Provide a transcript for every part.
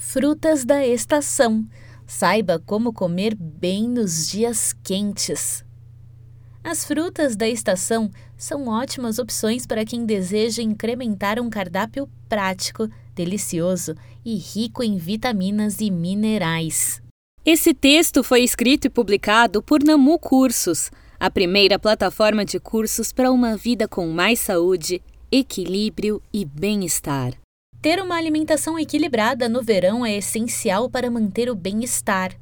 Frutas da estação. Saiba como comer bem nos dias quentes. As frutas da estação são ótimas opções para quem deseja incrementar um cardápio prático, delicioso e rico em vitaminas e minerais. Esse texto foi escrito e publicado por Namu Cursos, a primeira plataforma de cursos para uma vida com mais saúde, equilíbrio e bem-estar. Ter uma alimentação equilibrada no verão é essencial para manter o bem-estar.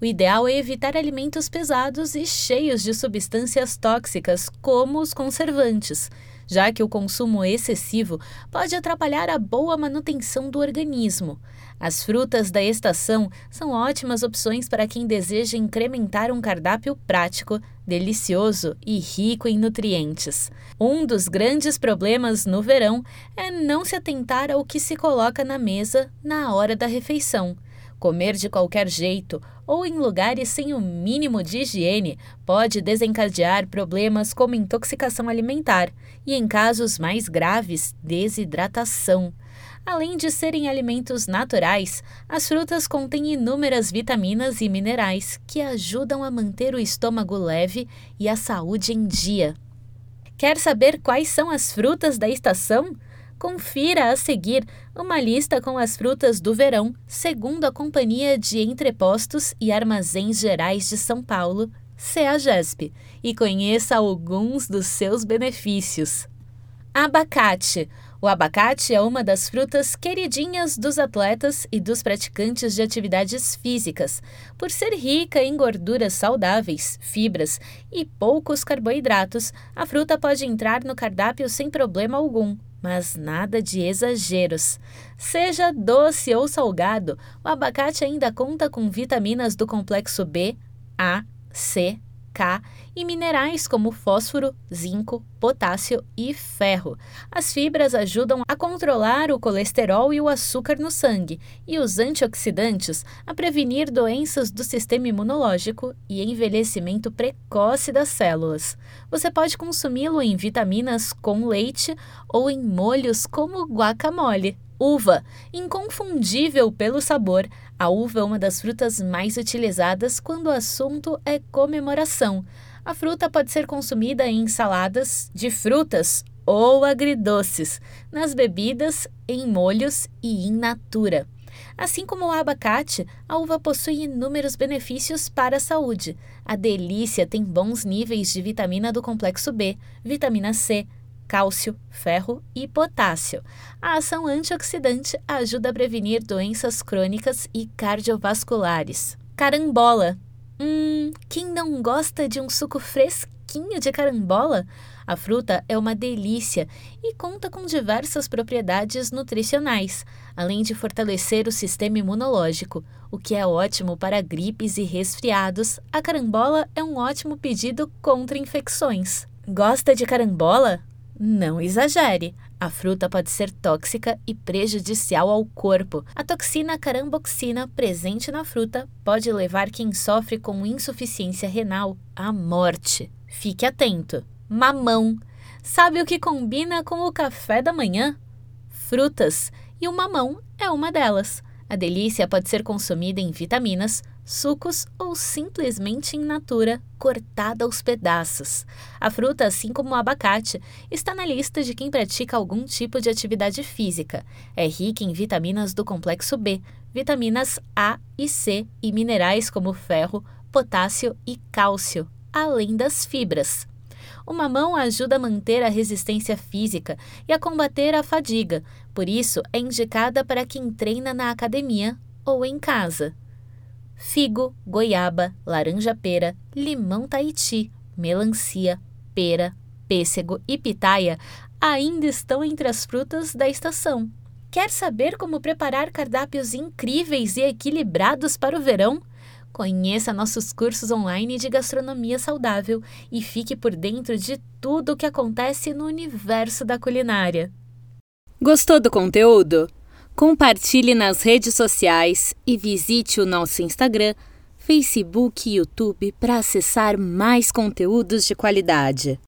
O ideal é evitar alimentos pesados e cheios de substâncias tóxicas, como os conservantes, já que o consumo excessivo pode atrapalhar a boa manutenção do organismo. As frutas da estação são ótimas opções para quem deseja incrementar um cardápio prático, delicioso e rico em nutrientes. Um dos grandes problemas no verão é não se atentar ao que se coloca na mesa na hora da refeição. Comer de qualquer jeito ou em lugares sem o mínimo de higiene pode desencadear problemas como intoxicação alimentar e, em casos mais graves, desidratação. Além de serem alimentos naturais, as frutas contêm inúmeras vitaminas e minerais que ajudam a manter o estômago leve e a saúde em dia. Quer saber quais são as frutas da estação? Confira a seguir uma lista com as frutas do verão, segundo a Companhia de Entrepostos e Armazéns Gerais de São Paulo, CEAGESP, e conheça alguns dos seus benefícios. Abacate. O abacate é uma das frutas queridinhas dos atletas e dos praticantes de atividades físicas, por ser rica em gorduras saudáveis, fibras e poucos carboidratos. A fruta pode entrar no cardápio sem problema algum, mas nada de exageros. Seja doce ou salgado, o abacate ainda conta com vitaminas do complexo B, A, C, K e minerais como fósforo, zinco, potássio e ferro. As fibras ajudam a controlar o colesterol e o açúcar no sangue, e os antioxidantes a prevenir doenças do sistema imunológico e envelhecimento precoce das células. Você pode consumi-lo em vitaminas com leite ou em molhos como guacamole. Uva, inconfundível pelo sabor, a uva é uma das frutas mais utilizadas quando o assunto é comemoração. A fruta pode ser consumida em saladas de frutas ou agridoces, nas bebidas, em molhos e in natura. Assim como o abacate, a uva possui inúmeros benefícios para a saúde. A delícia tem bons níveis de vitamina do complexo B, vitamina C, cálcio, ferro e potássio. A ação antioxidante ajuda a prevenir doenças crônicas e cardiovasculares. Carambola. Hum, quem não gosta de um suco fresquinho de carambola? A fruta é uma delícia e conta com diversas propriedades nutricionais, além de fortalecer o sistema imunológico, o que é ótimo para gripes e resfriados. A carambola é um ótimo pedido contra infecções. Gosta de carambola? Não exagere. A fruta pode ser tóxica e prejudicial ao corpo. A toxina caramboxina presente na fruta pode levar quem sofre com insuficiência renal à morte. Fique atento. Mamão. Sabe o que combina com o café da manhã? Frutas. E o mamão é uma delas. A delícia pode ser consumida em vitaminas, sucos ou simplesmente in natura, cortada aos pedaços. A fruta, assim como o abacate, está na lista de quem pratica algum tipo de atividade física. É rica em vitaminas do complexo B, vitaminas A e C e minerais como ferro, potássio e cálcio, além das fibras. O mamão ajuda a manter a resistência física e a combater a fadiga, por isso é indicada para quem treina na academia ou em casa. Figo, goiaba, laranja-pera, limão Tahiti, melancia, pera, pêssego e pitaia ainda estão entre as frutas da estação. Quer saber como preparar cardápios incríveis e equilibrados para o verão? Conheça nossos cursos online de gastronomia saudável e fique por dentro de tudo o que acontece no universo da culinária. Gostou do conteúdo? Compartilhe nas redes sociais e visite o nosso Instagram, Facebook e YouTube para acessar mais conteúdos de qualidade.